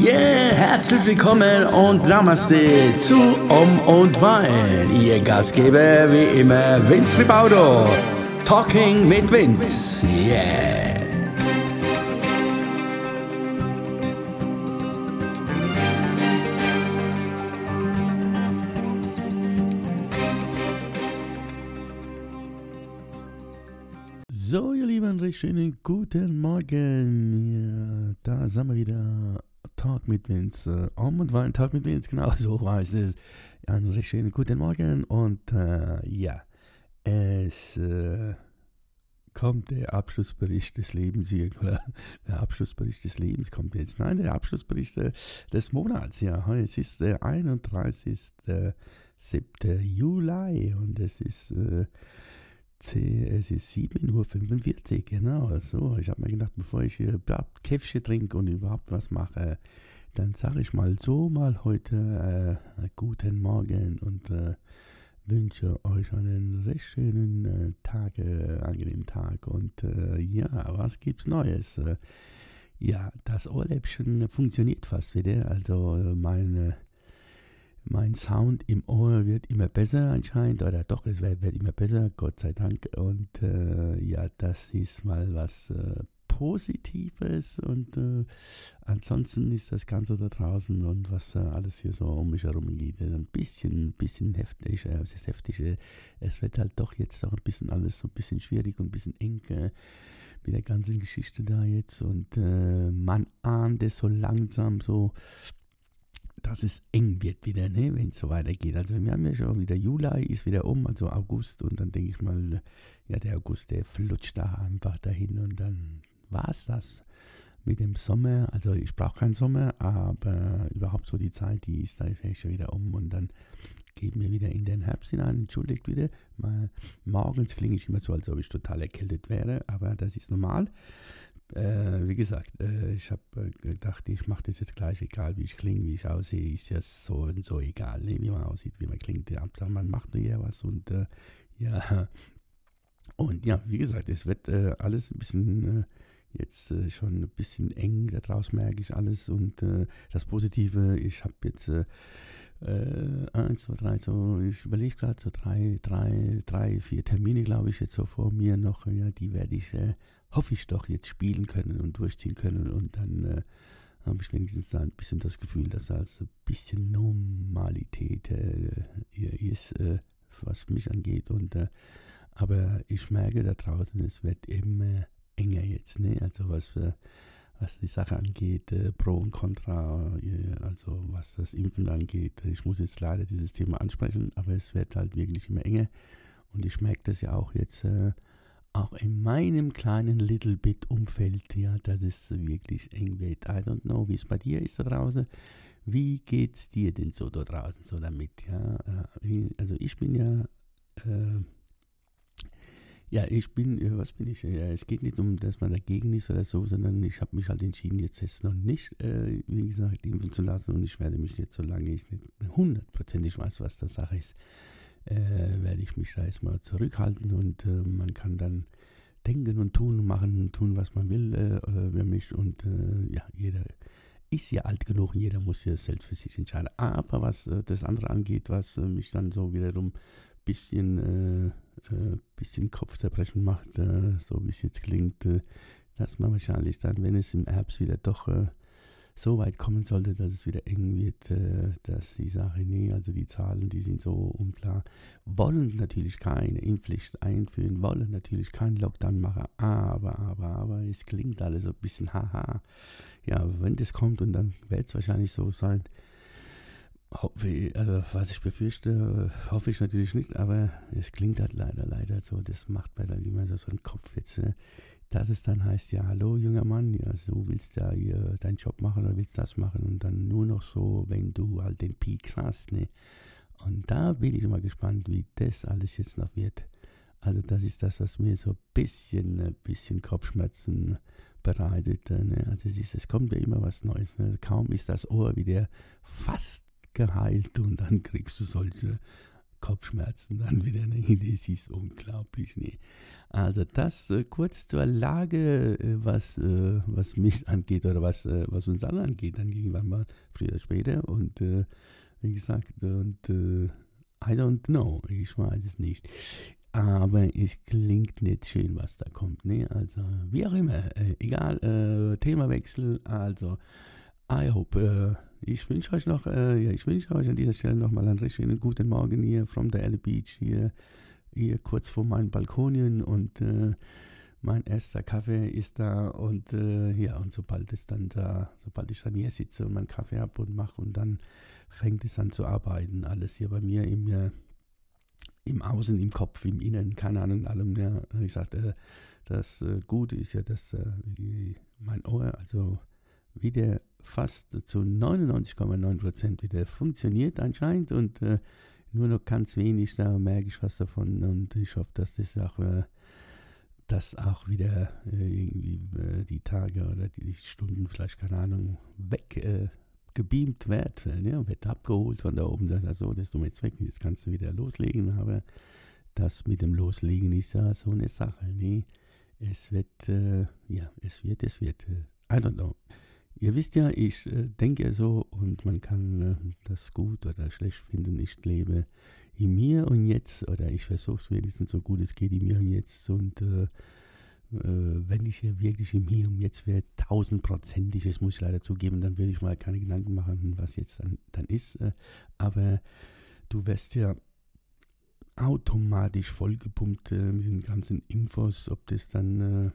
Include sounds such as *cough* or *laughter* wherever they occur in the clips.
Yeah, herzlich willkommen und Namaste zu Um und Wein. Ihr Gastgeber wie immer Vince Ribaudo. Talking mit Vince. Yeah. So, ihr Lieben, recht schönen guten Morgen. Ja, da sind wir wieder. Talk mit Vince. Äh, um und Wein, Talk mit Vince, genau *laughs* so heißt es. Einen schönen guten Morgen und äh, ja, es äh, kommt der Abschlussbericht des Lebens hier, *laughs* oder der Abschlussbericht des Lebens kommt jetzt. Nein, der Abschlussbericht äh, des Monats, ja. Es ist der 31. 7. Juli und es ist es ist 7.45 Uhr, genau. So, ich habe mir gedacht, bevor ich hier überhaupt Käffchen trinke und überhaupt was mache, dann sage ich mal so mal heute äh, guten Morgen und äh, wünsche euch einen recht schönen äh, Tag, äh, angenehmen Tag. Und äh, ja, was gibt's Neues? Äh, ja, das Ohrläppchen funktioniert fast wieder. Also meine mein Sound im Ohr wird immer besser anscheinend, oder doch, es wird, immer besser, Gott sei Dank. Und äh, ja, das ist mal was äh, Positives und äh, ansonsten ist das Ganze da draußen und was äh, alles hier so um mich herum geht, ein bisschen, bisschen heftig, äh, das Heftige. Es wird halt doch jetzt auch ein bisschen alles so ein bisschen schwierig und ein bisschen eng äh, mit der ganzen Geschichte da jetzt und man ahnt es so langsam so dass es eng wird wieder, ne, wenn es so weitergeht. Also wir haben ja schon wieder Juli, ist wieder um, also August und dann denke ich mal, ja, der August, der flutscht da einfach dahin und dann war es das mit dem Sommer. Also ich brauche keinen Sommer, aber überhaupt so die Zeit, die ist da schon wieder um und dann gehen wir wieder in den Herbst hinein. Entschuldigt wieder, mal, morgens klinge ich immer so, als ob ich total erkältet wäre, aber das ist normal. Äh, wie gesagt, äh, ich habe äh, gedacht, ich mache das jetzt gleich, egal wie ich klinge, wie ich aussehe, ist ja so und so egal, ne, wie man aussieht, wie man klingt. Hauptsache, man macht nur ja was und äh, ja. Und ja, wie gesagt, es wird äh, alles ein bisschen jetzt schon ein bisschen eng, daraus merke ich alles. Und das Positive, ich habe jetzt äh, eins, zwei, drei, so, ich überlege gerade, so drei, drei, drei, vier Termine, glaube ich, jetzt so vor mir noch. Ja, die werde ich äh, hoffe ich doch, jetzt spielen können und durchziehen können. Und dann äh, habe ich wenigstens ein bisschen das Gefühl, dass da also ein bisschen Normalität äh, hier ist, äh, was mich angeht. Und, äh, aber ich merke da draußen, es wird immer enger jetzt. Ne? Also was, äh, was die Sache angeht, äh, Pro und Contra, also was das Impfen angeht. Ich muss jetzt leider dieses Thema ansprechen, aber es wird halt wirklich immer enger. Und ich merke das ja auch jetzt auch in meinem kleinen Little Bit Umfeld, ja, dass es wirklich eng wird. I don't know, wie es bei dir ist da draußen. Wie geht's dir denn so da draußen so damit? Ja, äh, also ich bin ja, äh, ja, ich bin, was bin ich? Ja, es geht nicht um, dass man dagegen ist oder so, sondern ich habe mich halt entschieden, jetzt, jetzt noch nicht, äh, wie gesagt, impfen zu lassen und ich werde mich jetzt, solange ich nicht hundertprozentig weiß, was das Sache ist, äh, werde ich mich da erstmal zurückhalten und äh, man kann dann denken und tun und machen und tun, was man will äh, über mich und äh, ja, jeder ist ja alt genug, jeder muss ja selbst für sich entscheiden. Aber was äh, das andere angeht, was äh, mich dann so wiederum bisschen, bisschen Kopfzerbrechen macht, so wie es jetzt klingt, dass man wahrscheinlich dann, wenn es im Herbst wieder doch so weit kommen sollte, dass es wieder eng wird, äh, dass die Sache, nee, also die Zahlen, die sind so unklar, wollen natürlich keine Impfpflicht einführen, wollen natürlich keinen Lockdown machen, aber, aber, aber, es klingt alles so ein bisschen haha. Ja, wenn das kommt und dann wird es wahrscheinlich so sein, also was ich befürchte, hoffe ich natürlich nicht, aber es klingt halt leider, leider so, das macht mir dann immer so einen Kopf jetzt. Äh, dass es dann heißt, ja, hallo junger Mann, ja, du willst ja hier deinen Job machen oder willst das machen und dann nur noch so, wenn du halt den Peaks hast, ne? Und da bin ich mal gespannt, wie das alles jetzt noch wird. Also das ist das, was mir so ein bisschen, ein bisschen Kopfschmerzen bereitet. Ne? Also es, ist, es kommt ja immer was Neues. Ne? Kaum ist das Ohr wieder fast geheilt und dann kriegst du solche Kopfschmerzen dann wieder. Nee, *laughs* das ist unglaublich. Nee. Also das äh, kurz zur Lage, äh, was, äh, was mich *laughs* angeht oder was, äh, was uns alle angeht, dann irgendwann mal früher oder später. Und äh, wie gesagt, und äh, I don't know, ich weiß es nicht. Aber es klingt nicht schön, was da kommt. Ne? Also, wie auch immer, egal, Themawechsel, also I hope, ich wünsche euch noch, ja, ich wünsche euch an dieser Stelle nochmal einen recht schönen guten Morgen hier from the Alley Beach hier hier kurz vor meinem Balkonien und äh, mein erster Kaffee ist da und äh, ja, und sobald es dann da, sobald ich dann hier sitze und meinen Kaffee habe und mache und dann fängt es an zu arbeiten, alles hier bei mir im, äh, im Außen, im Kopf, im Innen, keine Ahnung, allem, ja, ich sagte, äh, das äh, Gute ist ja, dass äh, mein Ohr, also wieder fast zu 99,9% wieder funktioniert anscheinend und nur noch ganz wenig, da merke ich was davon. Und ich hoffe, dass das auch, äh, dass auch wieder äh, irgendwie äh, die Tage oder die Stunden, vielleicht keine Ahnung, weg äh, wird, äh, ja, wird abgeholt von da oben, das, also das ist jetzt weg, jetzt kannst du wieder loslegen, aber das mit dem Loslegen ist ja so eine Sache, nee, es wird, äh, ja, es wird, es wird, I don't know. Ihr wisst ja, ich äh, denke so und man kann äh, das gut oder schlecht finden. Ich lebe im Mir und Jetzt oder ich versuche es wenigstens so gut es geht im Mir und Jetzt. Und äh, äh wenn ich hier wirklich im Hier und Jetzt wäre, tausendprozentig, das muss ich leider zugeben, dann würde ich mal keine Gedanken machen, was jetzt dann, dann ist. Äh, aber du wirst ja automatisch vollgepumpt äh, mit den ganzen Infos, ob das dann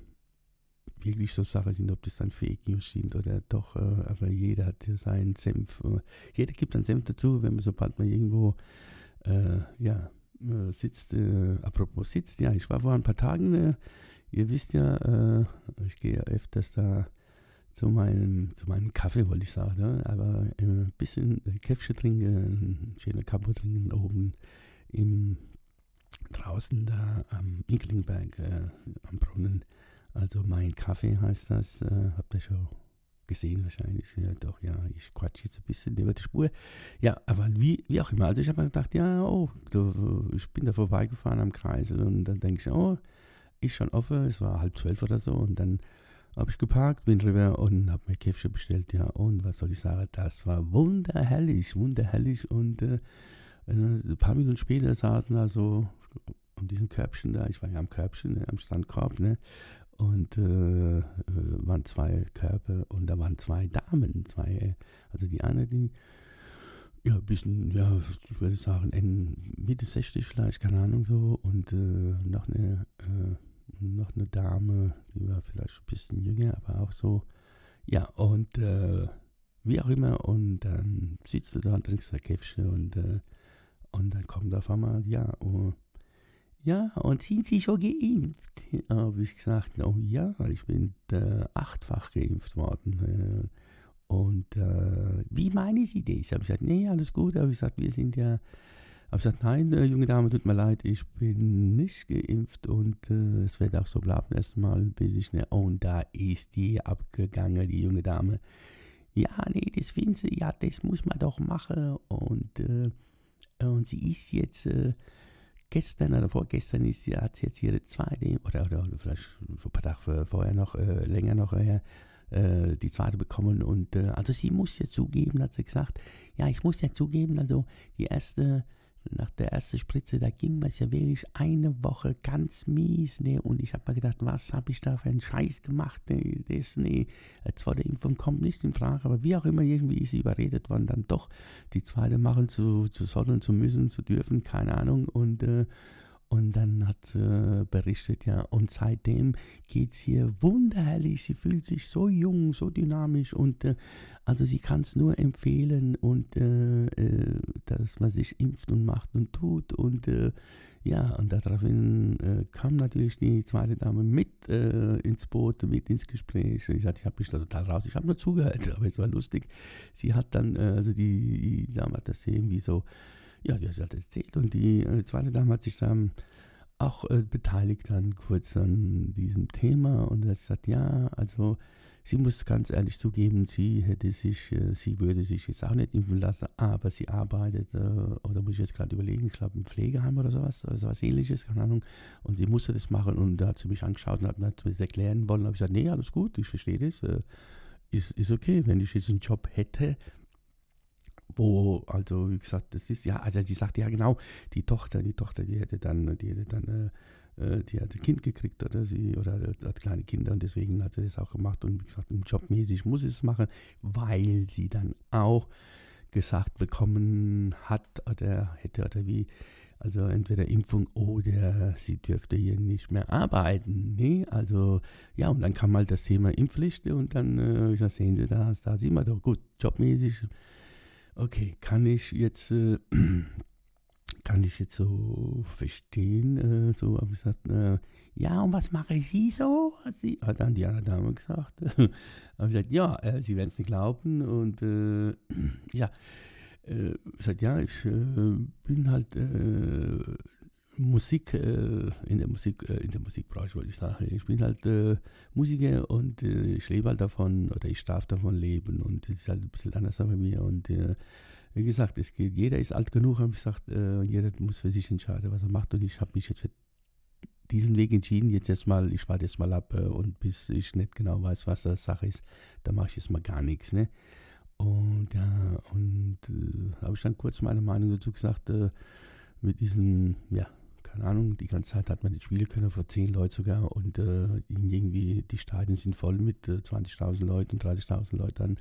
wirklich so Sachen sind, ob das dann Fake News sind oder doch, äh, aber jeder hat ja seinen Senf. Äh, jeder gibt einen Senf dazu, wenn man sobald man irgendwo äh, ja, äh, sitzt. Äh, apropos sitzt, ja, ich war vor ein paar Tagen, äh, ihr wisst ja, ich gehe ja öfters da zu meinem, zu meinem Kaffee, wollte ich sagen, ne? aber ein bisschen Käffchen trinken, ein schöner Kaffee trinken oben im draußen da am Inklingberg am Brunnen also mein Kaffee heißt das, äh, habt ihr schon gesehen wahrscheinlich. Ja, doch, ja, ich quatsche jetzt ein bisschen über die Spur. Ja, aber wie, wie auch immer. Also ich habe gedacht, ja, oh, du, ich bin da vorbeigefahren am Kreisel und dann denke ich, oh, ist schon offen, es war halb zwölf oder so und dann habe ich geparkt, bin rüber und habe mir Käffchen bestellt, ja, und was soll ich sagen, das war wunderherrlich, wunderherrlich und äh, ein paar Minuten später saßen also um diesem Körbchen da, ich war ja am Körbchen, ne, am Strandkorb, ne, und äh, äh, waren zwei Körper und da waren zwei Damen, zwei, also die eine, die ja, ein bisschen, ja, ich würde sagen, Mitte 60 vielleicht, keine Ahnung so, und äh, noch eine, äh, noch eine Dame, die war vielleicht ein bisschen jünger, aber auch so, ja, und äh, wie auch immer, und dann sitzt du da und trinkst ein Käffchen und, äh, und dann kommt auf einmal, ja, oh, ja, und sind Sie schon geimpft? Habe ich gesagt, oh ja, ich bin äh, achtfach geimpft worden. Äh, und äh, wie meinen Sie das? Habe ich gesagt, nee, alles gut. Habe ich gesagt, wir sind ja. Habe ich gesagt, nein, äh, junge Dame, tut mir leid, ich bin nicht geimpft und äh, es wird auch so bleiben erstmal, bis ich ne. Und da ist die abgegangen, die junge Dame. Ja, nee, das finden Sie, ja, das muss man doch machen. Und, und sie ist jetzt gestern oder vorgestern ist sie, hat sie jetzt ihre zweite, oder, oder, vielleicht ein paar Tage vorher noch, äh, länger noch äh, äh, die zweite bekommen. Und äh, also sie muss ja zugeben, hat sie gesagt, ja, ich muss ja zugeben, also die erste nach der ersten Spritze, da ging es ja wirklich eine Woche ganz mies, ne? Und ich habe mir gedacht, was habe ich da für einen Scheiß gemacht, ne? Das, ne? Zweite Impfung kommt nicht in Frage, aber wie auch immer, irgendwie ist sie überredet worden, dann doch die zweite machen zu, zu sollen, zu müssen, zu dürfen, keine Ahnung. Und äh, und dann hat äh, berichtet, ja, und seitdem geht es ihr wunderherrlich. Sie fühlt sich so jung, so dynamisch und äh, also sie kann es nur empfehlen und äh, äh, dass man sich impft und macht und tut und äh, ja, und daraufhin äh, kam natürlich die zweite Dame mit ins Boot, mit ins Gespräch. Ich sagte, ich habe mich da total raus, ich habe nur zugehört, *laughs* aber es war lustig. Sie hat dann, also die, die Dame hat das irgendwie so ja, die hat das erzählt und die äh, zweite Dame hat sich dann auch äh, beteiligt dann kurz an diesem Thema und hat gesagt, ja, also sie muss ganz ehrlich zugeben, sie hätte sich, äh, sie würde sich jetzt auch nicht impfen lassen, aber sie arbeitet, äh, oder muss ich jetzt gerade überlegen, ich glaube im Pflegeheim oder sowas, oder sowas ähnliches, keine Ahnung. Und sie musste das machen und da hat sie mich angeschaut und hat mir das erklären wollen. Habe ich gesagt, nee, alles gut, ich verstehe das. Äh, ist, ist okay, wenn ich jetzt einen Job hätte, wo, also wie gesagt, das ist ja, also sie sagte ja genau, die Tochter, die Tochter, die hätte dann, die hätte dann, äh, äh die hat ein Kind gekriegt oder sie, oder hat kleine Kinder und deswegen hat sie das auch gemacht und wie gesagt, jobmäßig muss sie es machen, weil sie dann auch gesagt bekommen hat oder hätte oder wie, also entweder Impfung oder sie dürfte hier nicht mehr arbeiten. Nee, also ja, und dann kam halt das Thema Impfpflicht und dann, äh, ich sag, sehen Sie, da, da sieht man doch gut, jobmäßig okay, kann ich jetzt, äh, *clears throat* kann ich jetzt so verstehen, äh, so habe ich gesagt, äh, ja, und was mache Sie so? Hat, sie, hat dann die andere Dame gesagt. *laughs* habe ich gesagt, ja, äh, Sie werden es nicht glauben und äh, *clears throat* ja, äh, gesagt, ja, ich äh, bin halt Musik, äh, in der Musik, äh, in der Musikbranche wollte ich sagen. Ich bin halt äh, Musiker und äh, ich lebe halt davon oder ich darf davon leben und es ist halt ein bisschen anders bei mir und äh, wie gesagt, es geht, jeder ist alt genug, habe ich gesagt, äh, jeder muss für sich entscheiden, was er macht und ich habe mich jetzt für diesen Weg entschieden, jetzt erstmal, ich warte jetzt mal ab und bis ich nicht genau weiß, was das Sache ist, da mache ich jetzt mal gar nichts, ne? Und ja, und habe ich dann kurz meine Meinung dazu gesagt, mit diesen, ja, keine Ahnung, die ganze Zeit hat man nicht spielen können, vor zehn Leuten sogar. Und äh, irgendwie die Stadien sind voll mit äh, 20.000 Leuten, 30.000 Leuten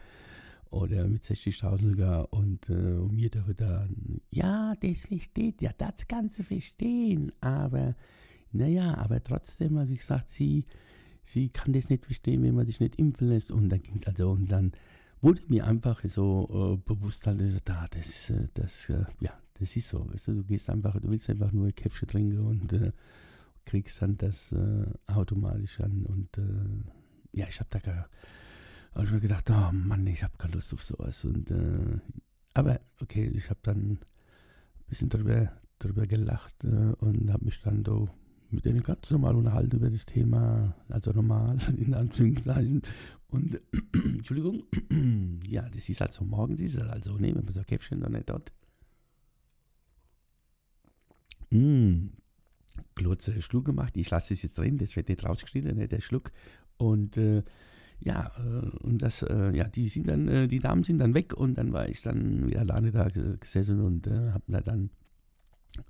oder mit 60.000 sogar. Und äh, mir dürfen dann, ja, das versteht, ja, das Ganze verstehen. Aber, naja, aber trotzdem, wie gesagt, sie, sie kann das nicht verstehen, wenn man sich nicht impfen lässt. Und dann ging es also, und dann wurde mir einfach so äh, bewusst, halt, da, das, das, ja, das ist so. Weißt du, du gehst einfach, du willst einfach nur Käffchen trinken und äh, kriegst dann das äh, automatisch an. Und äh, ja, ich habe da gar, hab ich mir gedacht, oh Mann, ich habe keine Lust auf sowas. Und, äh, aber okay, ich habe dann ein bisschen drüber, drüber gelacht äh, und habe mich dann so mit denen ganz normal unterhalten über das Thema, also normal, *laughs* in Anführungszeichen. Und, *clears throat* Entschuldigung, *clears throat* ja, das ist halt so, morgens ist es halt so, ne, wenn man so Käffchen noch nicht hat Mh, hm, kurzer Schluck gemacht. Ich lasse es jetzt drin, das wird nicht rausgeschnitten, ne, der Schluck. Und äh, ja, äh, und das, äh, ja, die sind dann, äh, die Damen sind dann weg und dann war ich dann wieder alleine da gesessen und äh, habe da dann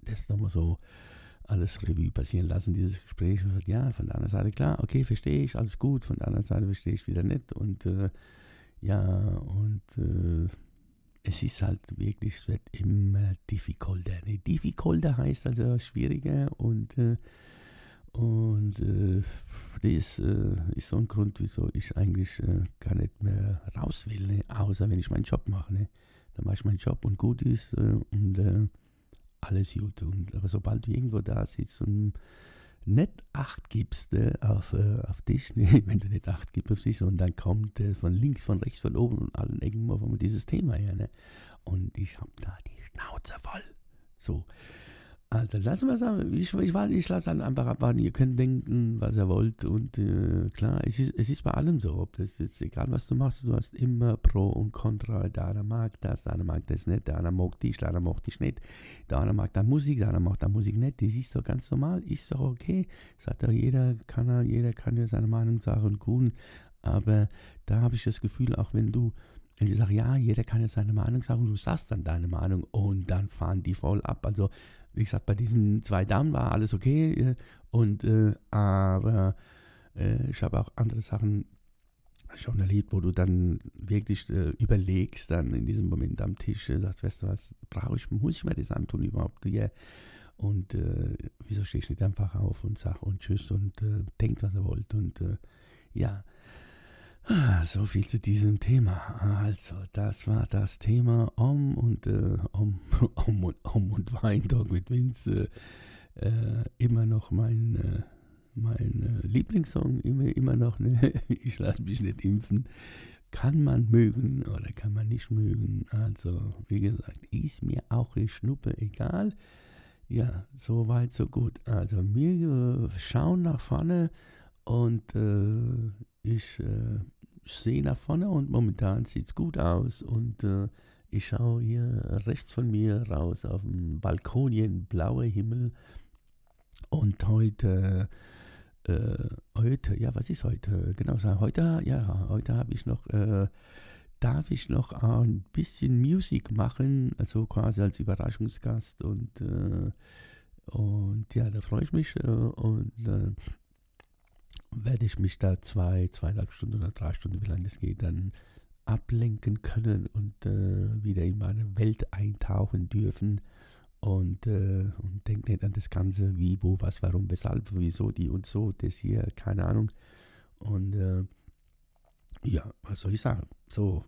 das nochmal so alles Revue passieren lassen, dieses Gespräch. Und ja, von der anderen Seite klar, okay, verstehe ich, alles gut, von der anderen Seite verstehe ich wieder nicht und ja, und es ist halt wirklich, es wird immer difficulter. Ne? Difficulter heißt also schwieriger und, äh, und äh, das äh, ist so ein Grund, wieso ich eigentlich äh, gar nicht mehr raus will, ne? außer wenn ich meinen Job mache. Ne? Dann mache ich meinen Job und gut ist äh, und äh, alles gut. Und, aber sobald du irgendwo da sitzt und nicht Acht gibst äh, auf, äh, auf dich, *laughs* nee, wenn du nicht Acht gibst auf dich, und dann kommt äh, von links, von rechts, von oben und allen Ecken auf einmal dieses Thema her. Ne? Und ich habe da die Schnauze voll. So. Also lassen wir es ich, ich, ich lasse dann einfach abwarten. Ihr könnt denken, was ihr wollt. Und äh, klar, es ist, es ist bei allem so. Ob das jetzt egal, was du machst, du hast immer Pro und Contra. Der eine mag das, der andere mag das nicht, der eine mag dich, der andere mag dich nicht. Der eine mag dann Musik, der andere mag dann Musik nicht. Das ist doch ganz normal, ist doch okay. Sagt doch jeder, kann er, jeder kann ja seine Meinung sagen und. Aber da habe ich das Gefühl, auch wenn du wenn ich sage, ja, jeder kann jetzt seine Meinung sagen, du sagst dann deine Meinung und dann fahren die voll ab. Also wie gesagt, bei diesen zwei Damen war alles okay. Äh, und, äh, aber äh, ich habe auch andere Sachen schon erlebt, wo du dann wirklich äh, überlegst, dann in diesem Moment am Tisch, äh, sagst, weißt du was, brauche ich, muss ich mir das antun überhaupt? Yeah. Und äh, wieso stehe ich nicht einfach auf und sag und tschüss und denkt, was er wollt. Und ja, so viel zu diesem Thema. Also, das war das Thema Om und äh, Om, *laughs* Om, und, Om und Wein Talk mit Vince. Äh, äh, immer noch mein, äh, mein äh, Lieblingssong, immer, immer noch. Ne? *laughs* Ich lasse mich nicht impfen. Kann man mögen oder kann man nicht mögen. Also, wie gesagt, ist mir auch eine Schnuppe egal. Ja, so weit, so gut. Also, wir äh, schauen nach vorne und ich sehe nach vorne und momentan sieht es gut aus. Und äh, ich schaue hier rechts von mir raus auf dem Balkonien, blauer Himmel. Und heute, äh, heute, ja, was ist heute? Genau, heute, ja, heute habe ich noch, äh, darf ich noch ein bisschen Musik machen, also quasi als Überraschungsgast. Und, äh, und ja, da freue ich mich äh, und äh, werde ich mich da zwei, zweieinhalb Stunden oder drei Stunden, wie lange das geht, dann ablenken können und äh, wieder in meine Welt eintauchen dürfen und, äh, und denkt nicht an das Ganze, wie, wo, was, warum, weshalb, wieso, die und so, das hier, keine Ahnung. Und äh, ja, was soll ich sagen? So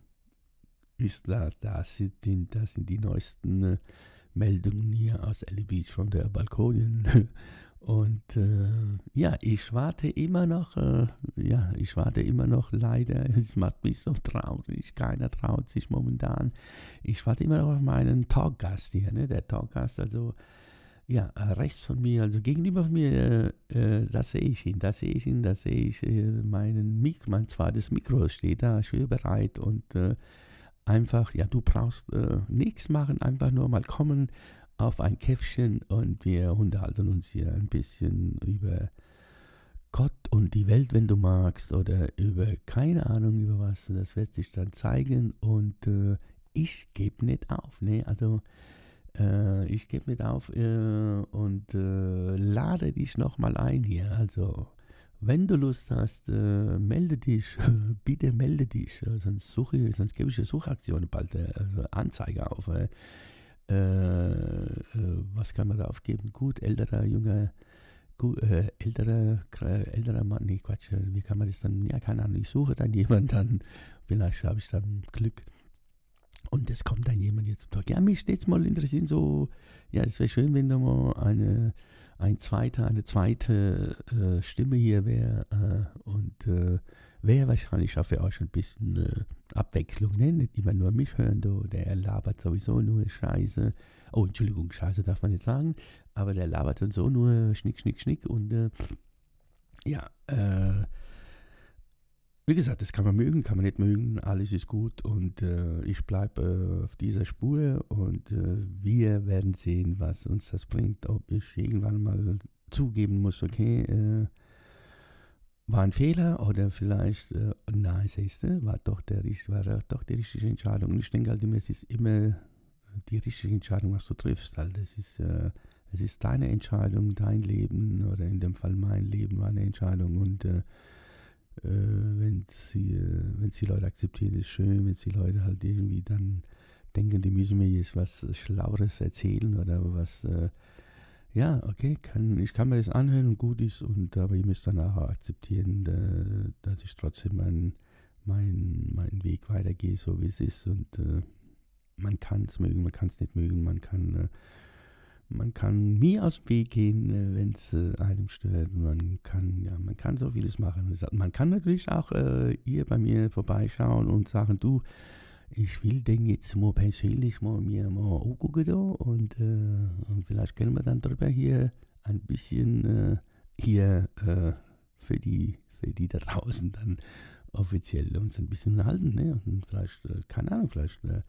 ist da, das sind, das sind die neuesten äh, Meldungen hier aus Ellie Beach von der Balkonien. *laughs* Und äh, ja, ich warte immer noch, äh, ja, ich warte immer noch leider, *laughs* es macht mich so traurig, keiner traut sich momentan. Ich warte immer noch auf meinen Talkgast hier, ne? der Talkgast, also ja, rechts von mir, also gegenüber von mir, äh, äh da sehe ich ihn, da sehe ich ihn, da sehe ich äh, meinen Mikro, mein zweites Mikro steht da, schön bereit und äh, einfach, ja, du brauchst nichts machen, einfach nur mal kommen, auf ein Käffchen und wir unterhalten uns hier ein bisschen über Gott und die Welt, wenn du magst, oder über keine Ahnung über was. Das wird sich dann zeigen und äh, ich gebe nicht auf. Ne? Also äh, ich gebe nicht auf äh, und äh, lade dich nochmal ein hier. Also wenn du Lust hast, äh, melde dich, *laughs* bitte melde dich, sonst suche sonst gebe ich eine Suchaktion bald, äh, also Anzeige auf. Äh, äh, was kann man da aufgeben? Gut, älterer, junger, gut, äh, älterer, älterer Mann, nee, Quatsch, äh, wie kann man das dann, ja, keine Ahnung, ich suche dann *laughs* jemanden, dann, vielleicht habe ich dann Glück. Und es kommt dann jemand jetzt zum Talk. Ja, mich steht mal interessieren, so, ja, es wäre schön, wenn da mal eine, ein zweiter, eine zweite äh, Stimme hier wäre äh, und wäre wahrscheinlich auch für euch ein bisschen äh, Abwechslung. Ne? Nicht immer nur mich hören, du, der labert sowieso nur Scheiße. Oh, Entschuldigung, Scheiße darf man nicht sagen, aber der labert dann so nur Schnick, Schnick, Schnick und äh, ja, äh, wie gesagt, das kann man mögen, kann man nicht mögen, alles ist gut und äh, ich bleibe äh, auf dieser Spur und äh, wir werden sehen, was uns das bringt, ob ich irgendwann mal zugeben muss, okay, äh, war ein Fehler oder vielleicht, äh, nein, siehst du, war doch, der, war doch die richtige Entscheidung. Und ich denke halt immer, es ist immer die richtige Entscheidung, was du triffst. Halt. Es, ist, äh, es ist deine Entscheidung, dein Leben oder in dem Fall mein Leben war eine Entscheidung. Und äh, äh wenn sie, äh, wenn die Leute akzeptieren, ist schön. Wenn die Leute halt irgendwie dann denken, die müssen mir jetzt was Schlaueres erzählen oder was äh, ja, okay, kann, ich kann mir das anhören und gut ist, und, aber ihr müsst dann auch akzeptieren, da, dass ich trotzdem meinen mein, mein Weg weitergehe, so wie es ist. Und äh, man kann es mögen, man kann es nicht mögen, man kann, äh, man kann mir aus dem Weg gehen, äh, wenn es äh, einem stört. Man kann, ja, man kann so vieles machen. Man kann natürlich auch äh, hier bei mir vorbeischauen und sagen, du, ich will den jetzt mal persönlich mal mir mal angucken da und, äh, und vielleicht können wir dann darüber hier ein bisschen äh, hier äh, für die für die da draußen dann offiziell uns ein bisschen unterhalten. Ne? Und vielleicht, äh, keine Ahnung, vielleicht äh,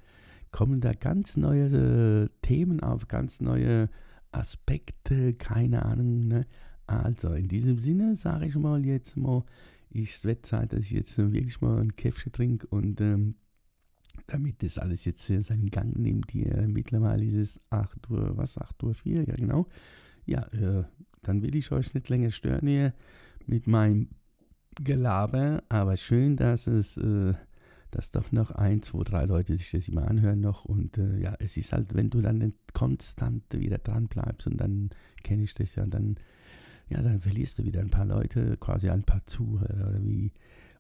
kommen da ganz neue äh, Themen auf, ganz neue Aspekte, keine Ahnung. Ne? Also in diesem Sinne sage ich mal jetzt mal, ich wird Zeit, dass ich jetzt wirklich mal ein Käffchen trinke und ähm, damit das alles jetzt seinen Gang nimmt hier. Mittlerweile ist es 8 Uhr, was, 8 Uhr 4, ja genau. Ja, äh, dann will ich euch nicht länger stören hier mit meinem Gelaber, aber schön, dass es, äh, dass doch noch ein, zwei, drei Leute sich das immer anhören noch und äh, ja, es ist halt, wenn du dann konstant wieder dran bleibst und dann kenne ich das ja, dann, ja, dann verlierst du wieder ein paar Leute, quasi ein paar Zuhörer oder wie,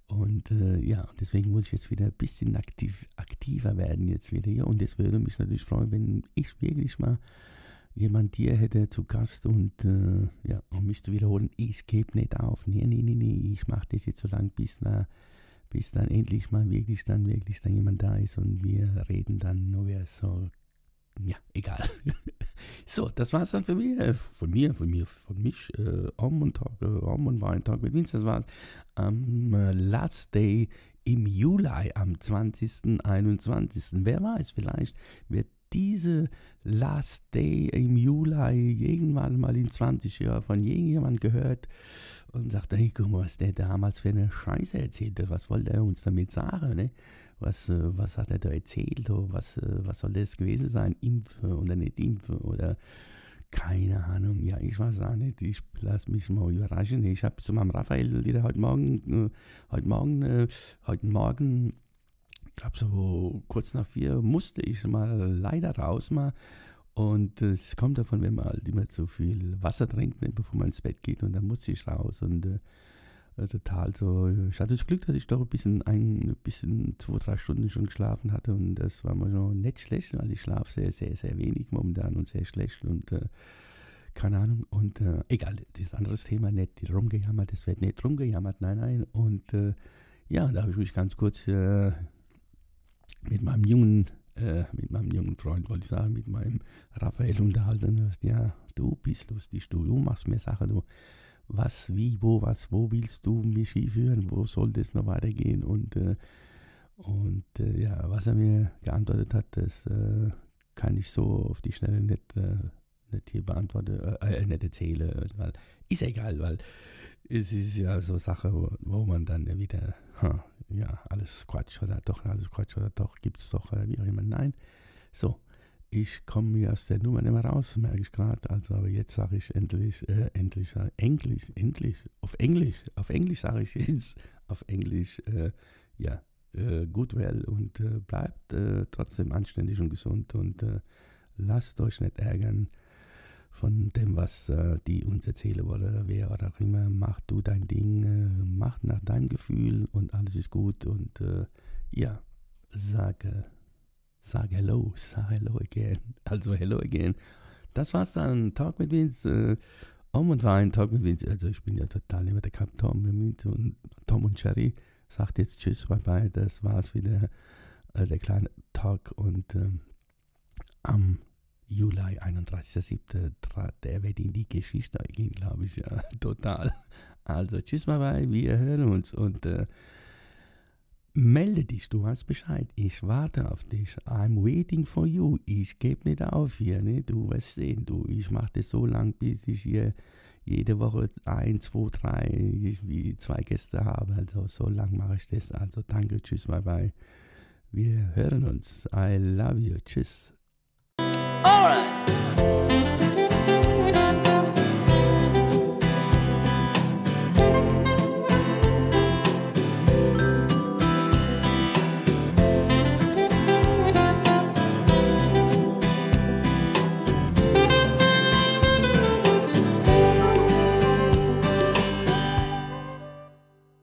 und äh, ja, deswegen muss ich jetzt wieder ein bisschen aktiv, aktiver werden jetzt wieder hier. Und es würde mich natürlich freuen, wenn ich wirklich mal jemand hier hätte zu Gast und äh, ja, um mich zu wiederholen, ich gebe nicht auf. Nee, nee, nee, nee, ich mache das jetzt so lange, bis, na, bis dann endlich mal wirklich dann wirklich dann jemand da ist und wir reden dann nur so ja, egal. *laughs* so, das war es dann für mich, äh, von mir, von mir, von mich, äh, Om und Talk, äh, Om und Wein Talk mit Vince, das war am äh, Last Day im Juli, am 20., 21. Wer weiß, vielleicht wird diese Last Day im Juli irgendwann mal in 20 Jahren von irgendjemand gehört und sagt, hey, guck mal, was der damals für eine Scheiße erzählt hat. Was wollte er uns damit sagen? Ne? Was, äh, was hat er da erzählt? Was, äh, was soll das gewesen sein? Impfen oder nicht impfen? Oder keine Ahnung. Ja, ich weiß auch nicht. Ich lasse mich mal überraschen. Ich habe zu meinem Raphael wieder heute Morgen, äh, heute Morgen, heute Morgen ich glaube so kurz nach vier musste ich mal leider raus mal. Und es kommt davon, wenn man halt immer zu viel Wasser trinkt, ne, bevor man ins Bett geht. Und dann musste ich raus. Und äh total so. Ich hatte das Glück, dass ich doch ein bisschen, ein bisschen zwei, drei Stunden schon geschlafen hatte. Und das war mir schon nicht schlecht, weil ich schlafe sehr, sehr, sehr wenig momentan und sehr schlecht. Und äh, keine Ahnung. Und äh, egal, das ist ein anderes Thema, nicht rumgejammert. Es wird nicht rumgejammert, nein, nein. Und äh, ja, da habe ich mich ganz kurz äh, mit meinem jungen, äh, mit meinem jungen Freund, wollte ich sagen, mit meinem Raphael unterhalten. Ja, du bist lustig, du, du machst mir Sachen, du. Was, wie, wo, was, wo willst du mich hinführen? Wo soll das noch weitergehen? Und, äh, und äh, ja, was er mir geantwortet hat, das äh, kann ich so auf die Schnelle nicht, äh, nicht hier beantworten, äh, nicht erzählen, weil ist egal, weil es ist ja so Sache, wo, wo man dann wieder, ha, ja, alles Quatsch oder doch alles Quatsch oder doch, gibt es doch, wie auch immer. Nein. So, ich komme mir aus der Nummer nicht mehr raus, merke ich gerade. Also, aber jetzt sage ich endlich, äh, endlich, äh, Englisch, endlich, auf Englisch, auf Englisch sage ich jetzt, auf Englisch, äh, ja, äh, gut well und äh, bleibt trotzdem anständig und gesund und lasst euch nicht ärgern von dem, was die uns erzählen wollen oder wer oder auch immer. Mach du dein Ding, mach nach deinem Gefühl und alles ist gut. Und ja, sage, sag hello, sag hello again. *laughs* Also hello again. Das war's dann. Talk mit Vince. Äh, um und Wein, Talk mit Vince. Also ich bin ja total immer der Cup Tom mit und Tom und Cherry. Sagt jetzt Tschüss, bye bye. Das war's wieder. Äh, der kleine Talk und ähm, am Juli 31.07. der wird in die Geschichte gehen, glaube ich, ja, *laughs* total. Also tschüss, bye bye, wir hören uns und äh, melde dich, du hast Bescheid, ich warte auf dich, I'm waiting for you, ich gebe nicht auf hier, ne? du wirst sehen, du, ich mache das so lang, bis ich hier jede Woche ein, zwei, drei, wie zwei Gäste habe, also so lang mache ich das, also danke, tschüss, bye bye, wir hören uns, I love you, tschüss. All right.